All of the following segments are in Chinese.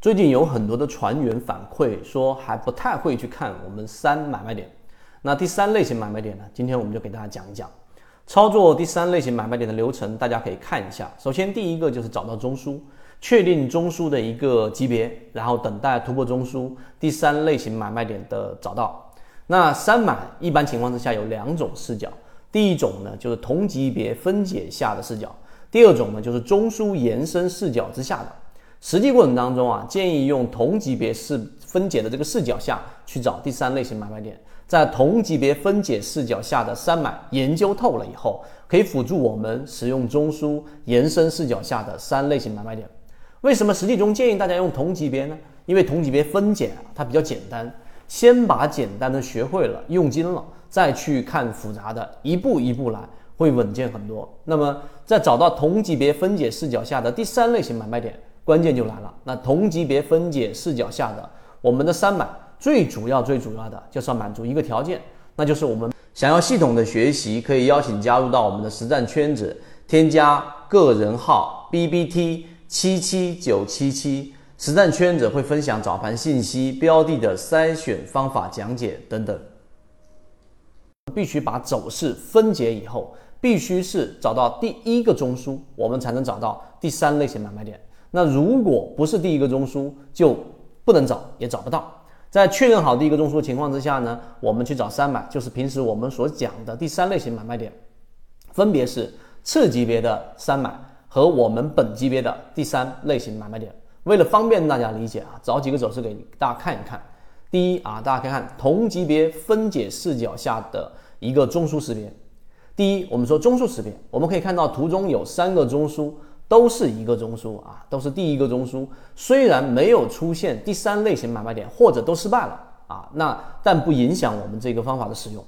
最近有很多的船员反馈说还不太会去看我们三买卖点。那第三类型买卖点呢？今天我们就给大家讲一讲操作第三类型买卖点的流程，大家可以看一下。首先第一个就是找到中枢，确定中枢的一个级别，然后等待突破中枢。第三类型买卖点的找到。那三买一般情况之下有两种视角，第一种呢就是同级别分解下的视角，第二种呢就是中枢延伸视角之下的。实际过程当中啊，建议用同级别视分解的这个视角下去找第三类型买卖点，在同级别分解视角下的三买研究透了以后，可以辅助我们使用中枢延伸视角下的三类型买卖点。为什么实际中建议大家用同级别呢？因为同级别分解啊，它比较简单，先把简单的学会了，用精了，再去看复杂的，一步一步来，会稳健很多。那么在找到同级别分解视角下的第三类型买卖点。关键就来了，那同级别分解视角下的我们的三买，最主要最主要的就是要满足一个条件，那就是我们想要系统的学习，可以邀请加入到我们的实战圈子，添加个人号 B B T 七七九七七，实战圈子会分享早盘信息、标的的筛选方法讲解等等。必须把走势分解以后，必须是找到第一个中枢，我们才能找到第三类型买卖点。那如果不是第一个中枢，就不能找，也找不到。在确认好第一个中枢情况之下呢，我们去找三买，就是平时我们所讲的第三类型买卖点，分别是次级别的三买和我们本级别的第三类型买卖点。为了方便大家理解啊，找几个走势给大家看一看。第一啊，大家可以看同级别分解视角下的一个中枢识别。第一，我们说中枢识别，我们可以看到图中有三个中枢。都是一个中枢啊，都是第一个中枢。虽然没有出现第三类型买卖点，或者都失败了啊，那但不影响我们这个方法的使用。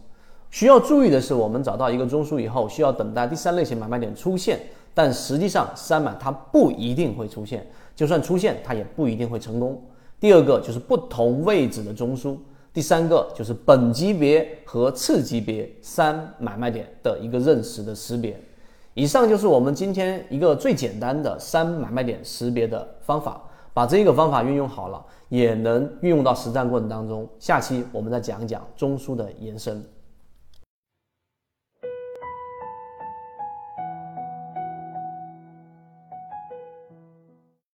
需要注意的是，我们找到一个中枢以后，需要等待第三类型买卖点出现。但实际上，三买它不一定会出现，就算出现，它也不一定会成功。第二个就是不同位置的中枢，第三个就是本级别和次级别三买卖点的一个认识的识别。以上就是我们今天一个最简单的三买卖点识别的方法，把这个方法运用好了，也能运用到实战过程当中。下期我们再讲一讲中枢的延伸。